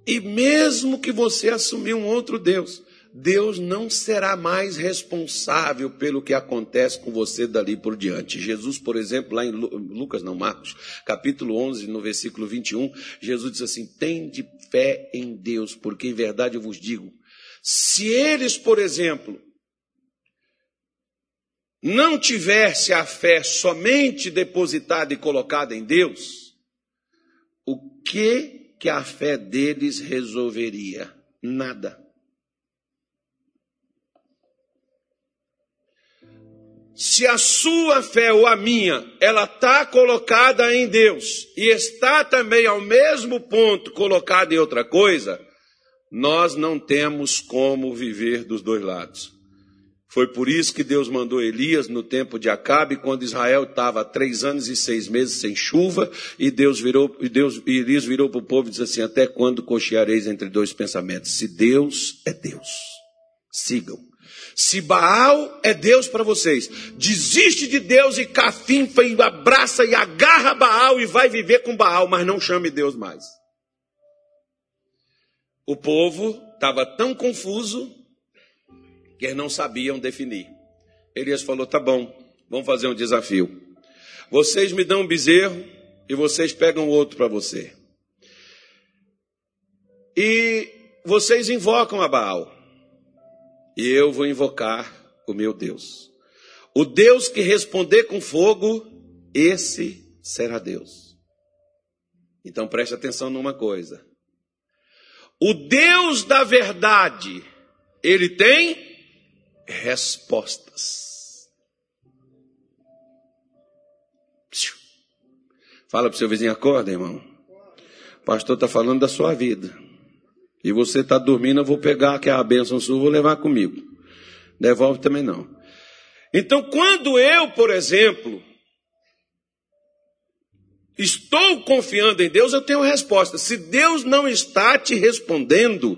E mesmo que você assumiu um outro Deus, Deus não será mais responsável pelo que acontece com você dali por diante. Jesus, por exemplo, lá em Lucas, não, Marcos, capítulo 11, no versículo 21, Jesus diz assim: Tende fé em Deus, porque em verdade eu vos digo, se eles, por exemplo, não tivesse a fé somente depositada e colocada em Deus, o que que a fé deles resolveria? Nada. Se a sua fé ou a minha, ela está colocada em Deus e está também ao mesmo ponto colocada em outra coisa, nós não temos como viver dos dois lados. Foi por isso que Deus mandou Elias no tempo de Acabe, quando Israel estava três anos e seis meses sem chuva, e Deus virou, e Deus, e Elias virou para o povo e disse assim: Até quando cocheareis entre dois pensamentos? Se Deus é Deus, sigam. Se Baal é Deus para vocês, desiste de Deus e cafinfa e abraça e agarra Baal e vai viver com Baal, mas não chame Deus mais. O povo estava tão confuso que eles não sabiam definir. Elias falou: tá bom, vamos fazer um desafio. Vocês me dão um bezerro e vocês pegam outro para você. E vocês invocam a Baal. E eu vou invocar o meu Deus. O Deus que responder com fogo, esse será Deus. Então preste atenção numa coisa. O Deus da verdade, ele tem respostas. Fala para o seu vizinho, acorda, irmão. O pastor está falando da sua vida. E você está dormindo, eu vou pegar que é a bênção sua, vou levar comigo. Devolve também não. Então, quando eu, por exemplo, estou confiando em Deus, eu tenho resposta. Se Deus não está te respondendo,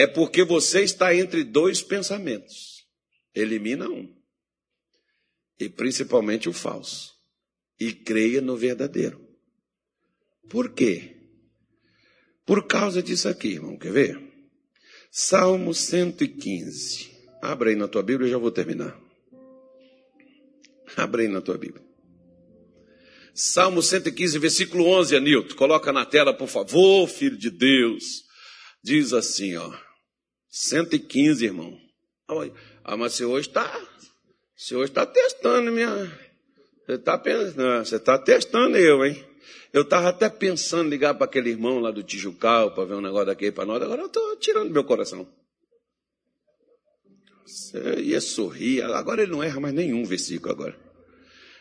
é porque você está entre dois pensamentos. Elimina um. E principalmente o falso. E creia no verdadeiro. Por quê? Por causa disso aqui, irmão. Quer ver? Salmo 115. Abra aí na tua Bíblia, eu já vou terminar. Abra aí na tua Bíblia. Salmo 115, versículo 11, Anilton. Coloca na tela, por favor, filho de Deus. Diz assim, ó. 115, irmão. Ah, mas você hoje está. Você hoje está testando minha. Você está pensando. Você está testando eu, hein? Eu estava até pensando em ligar para aquele irmão lá do Tijucal para ver um negócio daquele para nós. Agora eu estou tirando meu coração. Você ia sorrir. Agora ele não erra mais nenhum versículo agora.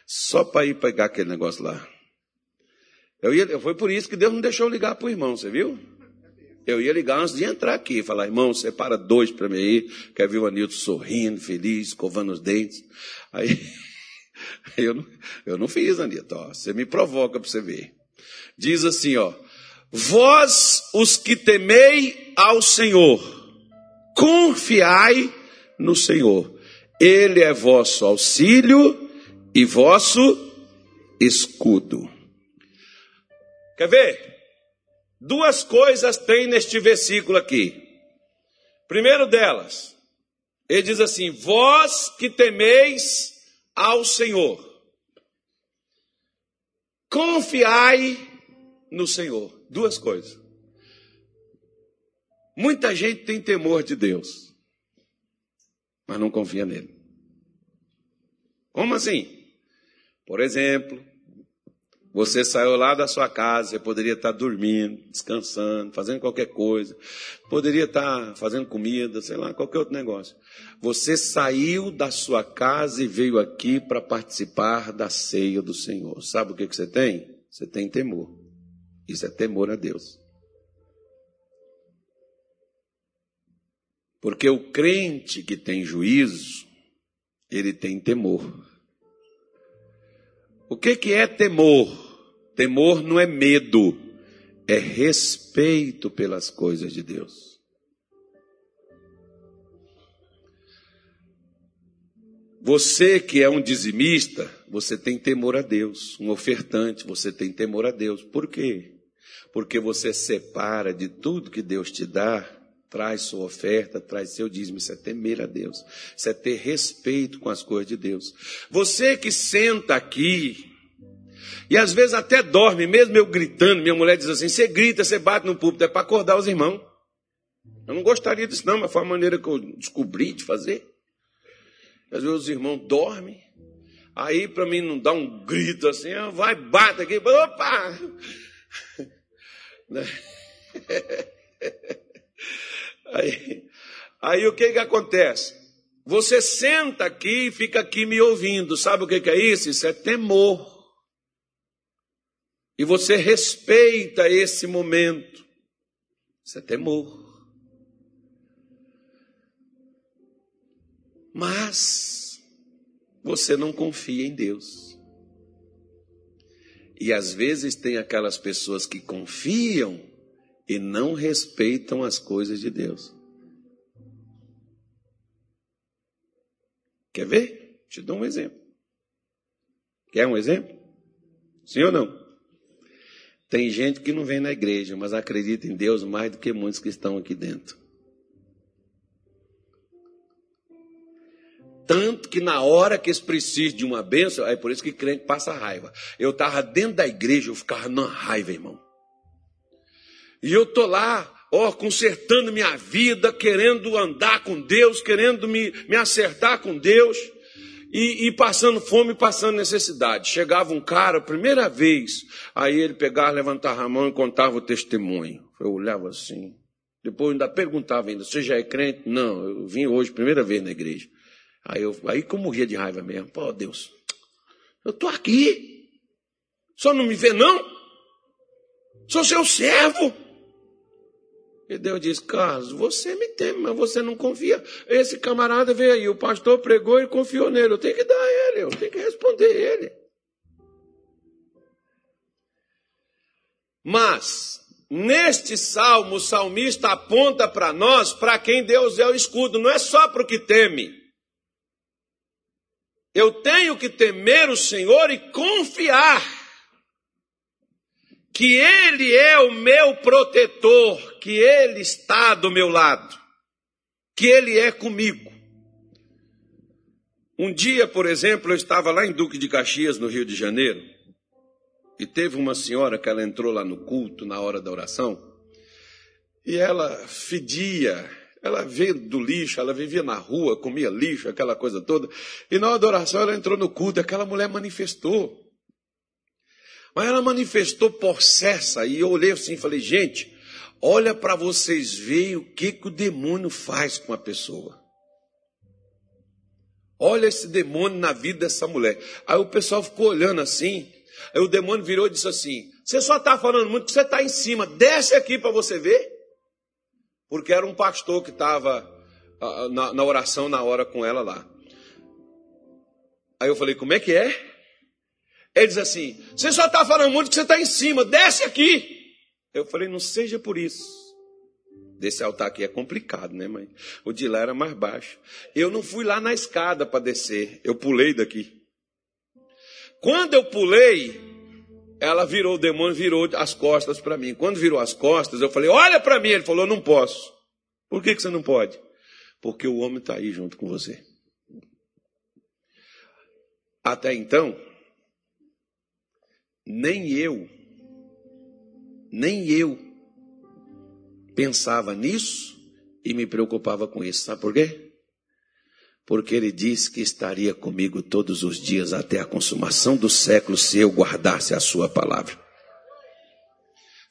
Só para ir pegar aquele negócio lá. Eu ia, foi por isso que Deus não deixou ligar para o irmão, você viu? Eu ia ligar antes de entrar aqui, falar, irmão, separa dois para mim aí, quer ver o Anilton sorrindo, feliz, escovando os dentes. Aí, [laughs] eu não, eu não fiz, Anilton, ó, você me provoca para você ver. Diz assim, ó, vós os que temei ao Senhor, confiai no Senhor. Ele é vosso auxílio e vosso escudo. Quer ver? Duas coisas tem neste versículo aqui. Primeiro delas, Ele diz assim: Vós que temeis ao Senhor, confiai no Senhor. Duas coisas. Muita gente tem temor de Deus, mas não confia nele. Como assim? Por exemplo, você saiu lá da sua casa, você poderia estar dormindo, descansando, fazendo qualquer coisa, poderia estar fazendo comida, sei lá, qualquer outro negócio. Você saiu da sua casa e veio aqui para participar da ceia do Senhor. Sabe o que, que você tem? Você tem temor. Isso é temor a Deus. Porque o crente que tem juízo, ele tem temor. O que, que é temor? Temor não é medo, é respeito pelas coisas de Deus. Você que é um dizimista, você tem temor a Deus. Um ofertante, você tem temor a Deus. Por quê? Porque você separa de tudo que Deus te dá traz sua oferta, traz seu dízimo. Isso é temer a Deus. Isso é ter respeito com as coisas de Deus. Você que senta aqui e às vezes até dorme, mesmo eu gritando, minha mulher diz assim: você grita, você bate no púlpito, é para acordar os irmãos. Eu não gostaria disso, não, mas foi a maneira que eu descobri de fazer. Às vezes os irmãos dormem, aí para mim não dar um grito assim, ah, vai, bate aqui, opa! [laughs] [laughs] Aí, aí o que que acontece? Você senta aqui e fica aqui me ouvindo. Sabe o que, que é isso? Isso é temor. E você respeita esse momento. Isso é temor. Mas você não confia em Deus. E às vezes tem aquelas pessoas que confiam e não respeitam as coisas de Deus. Quer ver? Te dou um exemplo. Quer um exemplo? Sim ou não? Tem gente que não vem na igreja, mas acredita em Deus mais do que muitos que estão aqui dentro. Tanto que na hora que eles precisam de uma bênção, é por isso que crente passa raiva. Eu estava dentro da igreja, eu ficava na raiva, irmão. E eu tô lá, ó, consertando minha vida, querendo andar com Deus, querendo me, me acertar com Deus, e, e passando fome, passando necessidade. Chegava um cara, primeira vez, aí ele pegava, levantava a mão e contava o testemunho. Eu olhava assim. Depois ainda perguntava ainda, você já é crente? Não, eu vim hoje, primeira vez na igreja. Aí eu, aí que eu morria de raiva mesmo. Pô, Deus, eu tô aqui. Só não me vê não? Sou seu servo. E Deus disse: Carlos, você me teme, mas você não confia. Esse camarada veio aí, o pastor pregou e confiou nele. Eu tenho que dar ele, eu tenho que responder ele. Mas, neste salmo, o salmista aponta para nós, para quem Deus é o escudo, não é só para o que teme. Eu tenho que temer o Senhor e confiar que Ele é o meu protetor, que Ele está do meu lado, que Ele é comigo. Um dia, por exemplo, eu estava lá em Duque de Caxias, no Rio de Janeiro, e teve uma senhora que ela entrou lá no culto, na hora da oração, e ela fedia, ela veio do lixo, ela vivia na rua, comia lixo, aquela coisa toda, e na hora da oração ela entrou no culto, aquela mulher manifestou. Mas ela manifestou possessa e eu olhei assim e falei, gente, olha para vocês verem o que, que o demônio faz com a pessoa. Olha esse demônio na vida dessa mulher. Aí o pessoal ficou olhando assim. Aí o demônio virou e disse assim: Você só está falando muito que você está em cima. Desce aqui para você ver. Porque era um pastor que estava ah, na, na oração na hora com ela lá. Aí eu falei: Como é que é? Ele diz assim: Você só está falando muito que você está em cima, desce aqui. Eu falei: Não seja por isso. Desse altar aqui é complicado, né, mãe? O de lá era mais baixo. Eu não fui lá na escada para descer, eu pulei daqui. Quando eu pulei, ela virou, o demônio virou as costas para mim. Quando virou as costas, eu falei: Olha para mim. Ele falou: Não posso. Por que, que você não pode? porque o homem está aí junto com você. Até então, nem eu, nem eu pensava nisso e me preocupava com isso. Sabe por quê? Porque ele disse que estaria comigo todos os dias até a consumação do século se eu guardasse a sua palavra.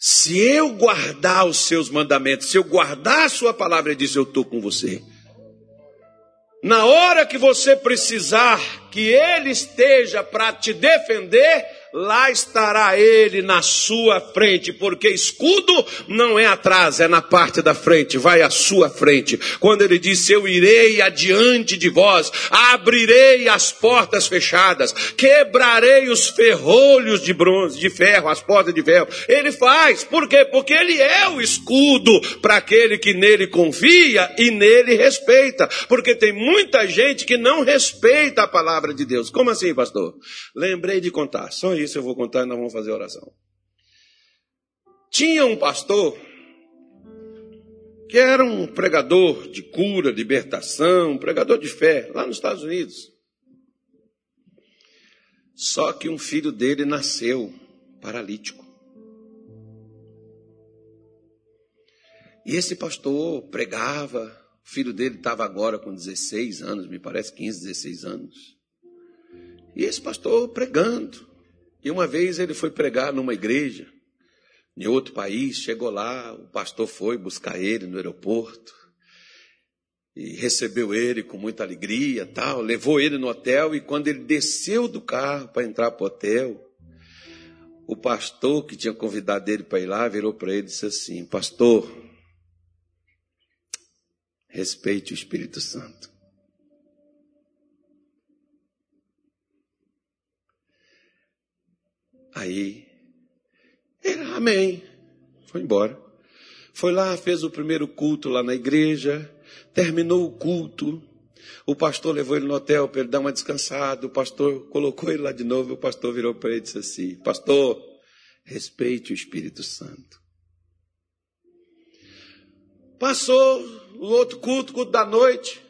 Se eu guardar os seus mandamentos, se eu guardar a sua palavra, ele diz: Eu estou com você. Na hora que você precisar que ele esteja para te defender, lá estará ele na sua frente, porque escudo não é atrás, é na parte da frente, vai à sua frente. Quando ele disse: Eu irei adiante de vós, abrirei as portas fechadas, quebrarei os ferrolhos de bronze, de ferro, as portas de ferro. Ele faz, por quê? Porque ele é o escudo para aquele que nele confia e nele respeita, porque tem muita gente que não respeita a palavra de Deus. Como assim, pastor? Lembrei de contar, só isso eu vou contar e nós vamos fazer oração. Tinha um pastor que era um pregador de cura, libertação, um pregador de fé, lá nos Estados Unidos. Só que um filho dele nasceu paralítico. E esse pastor pregava, o filho dele estava agora com 16 anos, me parece 15, 16 anos. E esse pastor pregando, e uma vez ele foi pregar numa igreja, em outro país, chegou lá, o pastor foi buscar ele no aeroporto e recebeu ele com muita alegria, tal, levou ele no hotel e quando ele desceu do carro para entrar para o hotel, o pastor que tinha convidado ele para ir lá virou para ele e disse assim: Pastor, respeite o Espírito Santo. Aí, ele, amém. Foi embora. Foi lá, fez o primeiro culto lá na igreja, terminou o culto. O pastor levou ele no hotel para ele dar uma descansada. O pastor colocou ele lá de novo. O pastor virou para ele e disse assim: Pastor, respeite o Espírito Santo. Passou o outro culto, culto da noite,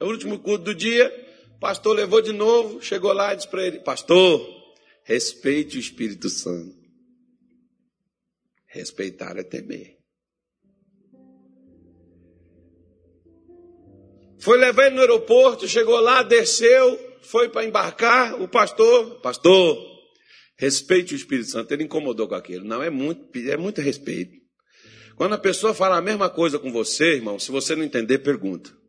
o último culto do dia. O pastor levou de novo, chegou lá e disse para ele: Pastor, Respeite o Espírito Santo. Respeitar é temer. Foi levar ele no aeroporto, chegou lá, desceu, foi para embarcar. O pastor, pastor, respeite o Espírito Santo. Ele incomodou com aquilo. Não, é muito, é muito respeito. Quando a pessoa fala a mesma coisa com você, irmão, se você não entender, pergunta.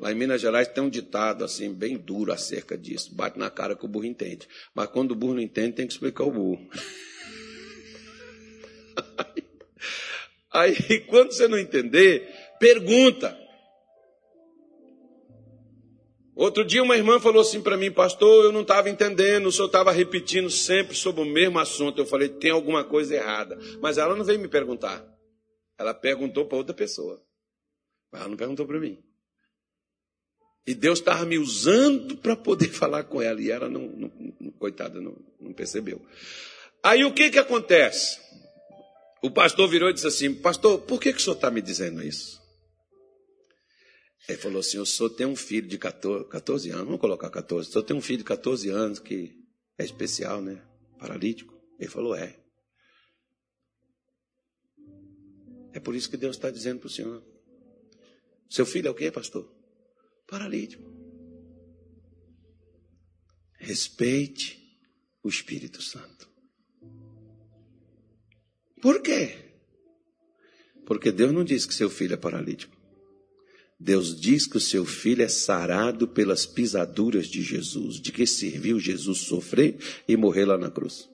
Lá em Minas Gerais tem um ditado assim, bem duro acerca disso. Bate na cara que o burro entende. Mas quando o burro não entende, tem que explicar o burro. [laughs] Aí, quando você não entender, pergunta. Outro dia uma irmã falou assim para mim, pastor, eu não estava entendendo, o senhor estava repetindo sempre sobre o mesmo assunto. Eu falei, tem alguma coisa errada. Mas ela não veio me perguntar. Ela perguntou para outra pessoa. Mas ela não perguntou para mim. E Deus estava me usando para poder [laughs] falar com ela. E ela, não, não coitada, não, não percebeu. Aí o que, que acontece? O pastor virou e disse assim: Pastor, por que, que o senhor está me dizendo isso? Ele falou assim: O senhor tem um filho de 14, 14 anos, vamos colocar 14. O senhor tem um filho de 14 anos que é especial, né? Paralítico. Ele falou: É. É por isso que Deus está dizendo para o senhor: Seu filho é o quê, pastor? Paralítico. Respeite o Espírito Santo. Por quê? Porque Deus não diz que seu filho é paralítico. Deus diz que o seu filho é sarado pelas pisaduras de Jesus, de que serviu Jesus sofrer e morrer lá na cruz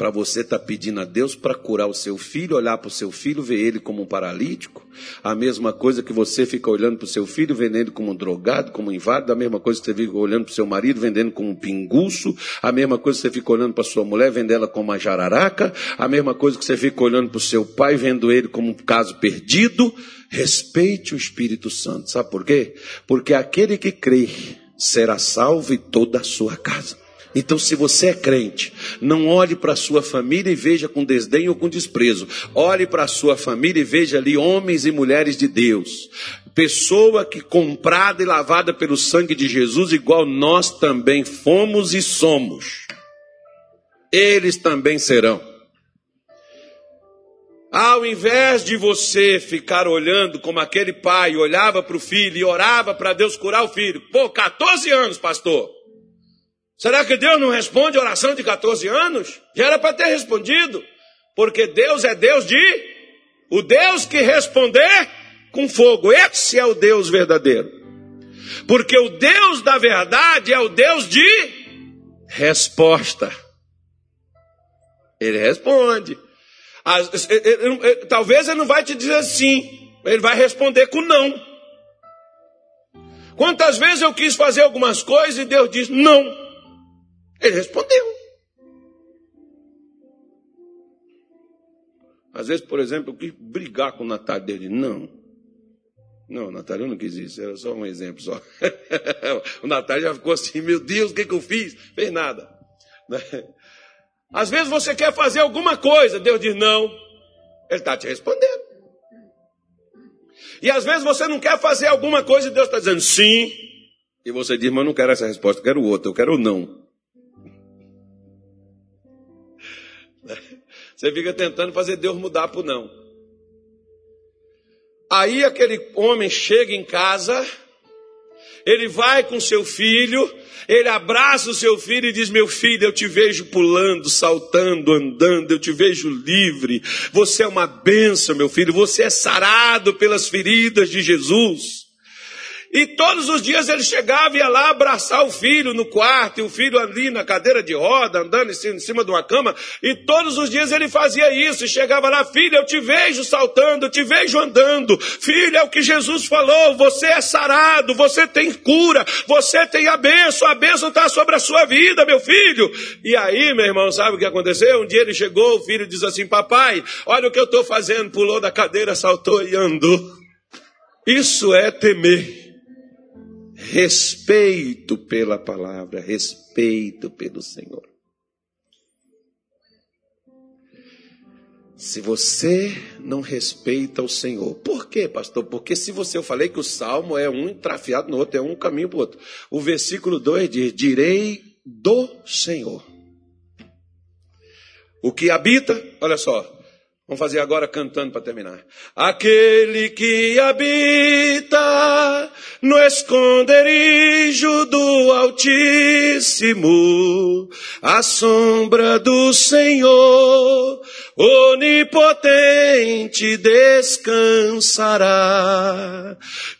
para você estar tá pedindo a Deus para curar o seu filho, olhar para o seu filho, ver ele como um paralítico, a mesma coisa que você fica olhando para o seu filho, vendo ele como um drogado, como um inválido, a mesma coisa que você fica olhando para o seu marido, vendendo como um pinguço, a mesma coisa que você fica olhando para sua mulher, vendo ela como uma jararaca, a mesma coisa que você fica olhando para o seu pai, vendo ele como um caso perdido. Respeite o Espírito Santo, sabe por quê? Porque aquele que crê será salvo e toda a sua casa. Então, se você é crente, não olhe para a sua família e veja com desdém ou com desprezo. Olhe para a sua família e veja ali homens e mulheres de Deus. Pessoa que comprada e lavada pelo sangue de Jesus, igual nós também fomos e somos. Eles também serão. Ao invés de você ficar olhando como aquele pai olhava para o filho e orava para Deus curar o filho, pô, 14 anos, pastor. Será que Deus não responde a oração de 14 anos? Já era para ter respondido, porque Deus é Deus de o Deus que responder com fogo. Esse é o Deus verdadeiro. Porque o Deus da verdade é o Deus de resposta. Ele responde. Talvez ele não vai te dizer sim, ele vai responder com não. Quantas vezes eu quis fazer algumas coisas e Deus diz não. Ele respondeu. Às vezes, por exemplo, eu quis brigar com o Natália dele. Não. Não, Natália, eu não quis isso, era só um exemplo só. [laughs] o Natália já ficou assim, meu Deus, o que, que eu fiz? Fez nada. Às vezes você quer fazer alguma coisa, Deus diz não. Ele está te respondendo. E às vezes você não quer fazer alguma coisa e Deus está dizendo sim. E você diz, mas eu não quero essa resposta, eu quero outra, eu quero o não. Você fica tentando fazer Deus mudar para o não. Aí aquele homem chega em casa, ele vai com seu filho, ele abraça o seu filho e diz: Meu filho, eu te vejo pulando, saltando, andando, eu te vejo livre. Você é uma benção, meu filho. Você é sarado pelas feridas de Jesus. E todos os dias ele chegava e ia lá abraçar o filho no quarto, e o filho ali na cadeira de roda, andando em cima de uma cama. E todos os dias ele fazia isso, e chegava lá, filho, eu te vejo saltando, eu te vejo andando. Filho, é o que Jesus falou, você é sarado, você tem cura, você tem a bênção, a bênção está sobre a sua vida, meu filho. E aí, meu irmão, sabe o que aconteceu? Um dia ele chegou, o filho diz assim, papai, olha o que eu estou fazendo, pulou da cadeira, saltou e andou. Isso é temer respeito pela palavra, respeito pelo Senhor. Se você não respeita o Senhor, por quê, pastor? Porque se você, eu falei que o salmo é um trafiado no outro, é um caminho para o outro. O versículo 2 diz: Direi do Senhor. O que habita, olha só, Vamos fazer agora cantando para terminar. Aquele que habita no esconderijo do Altíssimo, a sombra do Senhor, onipotente descansará.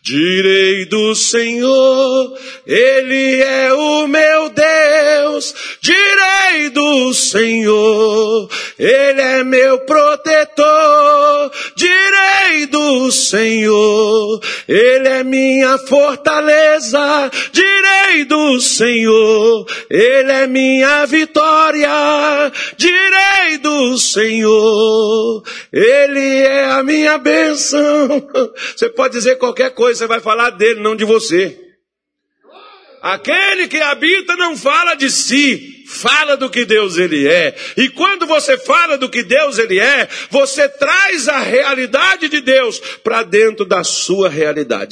Direi do Senhor, Ele é o meu Deus. Direi do Senhor, Ele é meu protetor direi do Senhor, Ele é minha fortaleza, direi do Senhor, Ele é minha vitória, direi do Senhor, Ele é a minha bênção. Você pode dizer qualquer coisa, você vai falar dele, não de você. Aquele que habita não fala de si, fala do que Deus ele é. E quando você fala do que Deus ele é, você traz a realidade de Deus para dentro da sua realidade.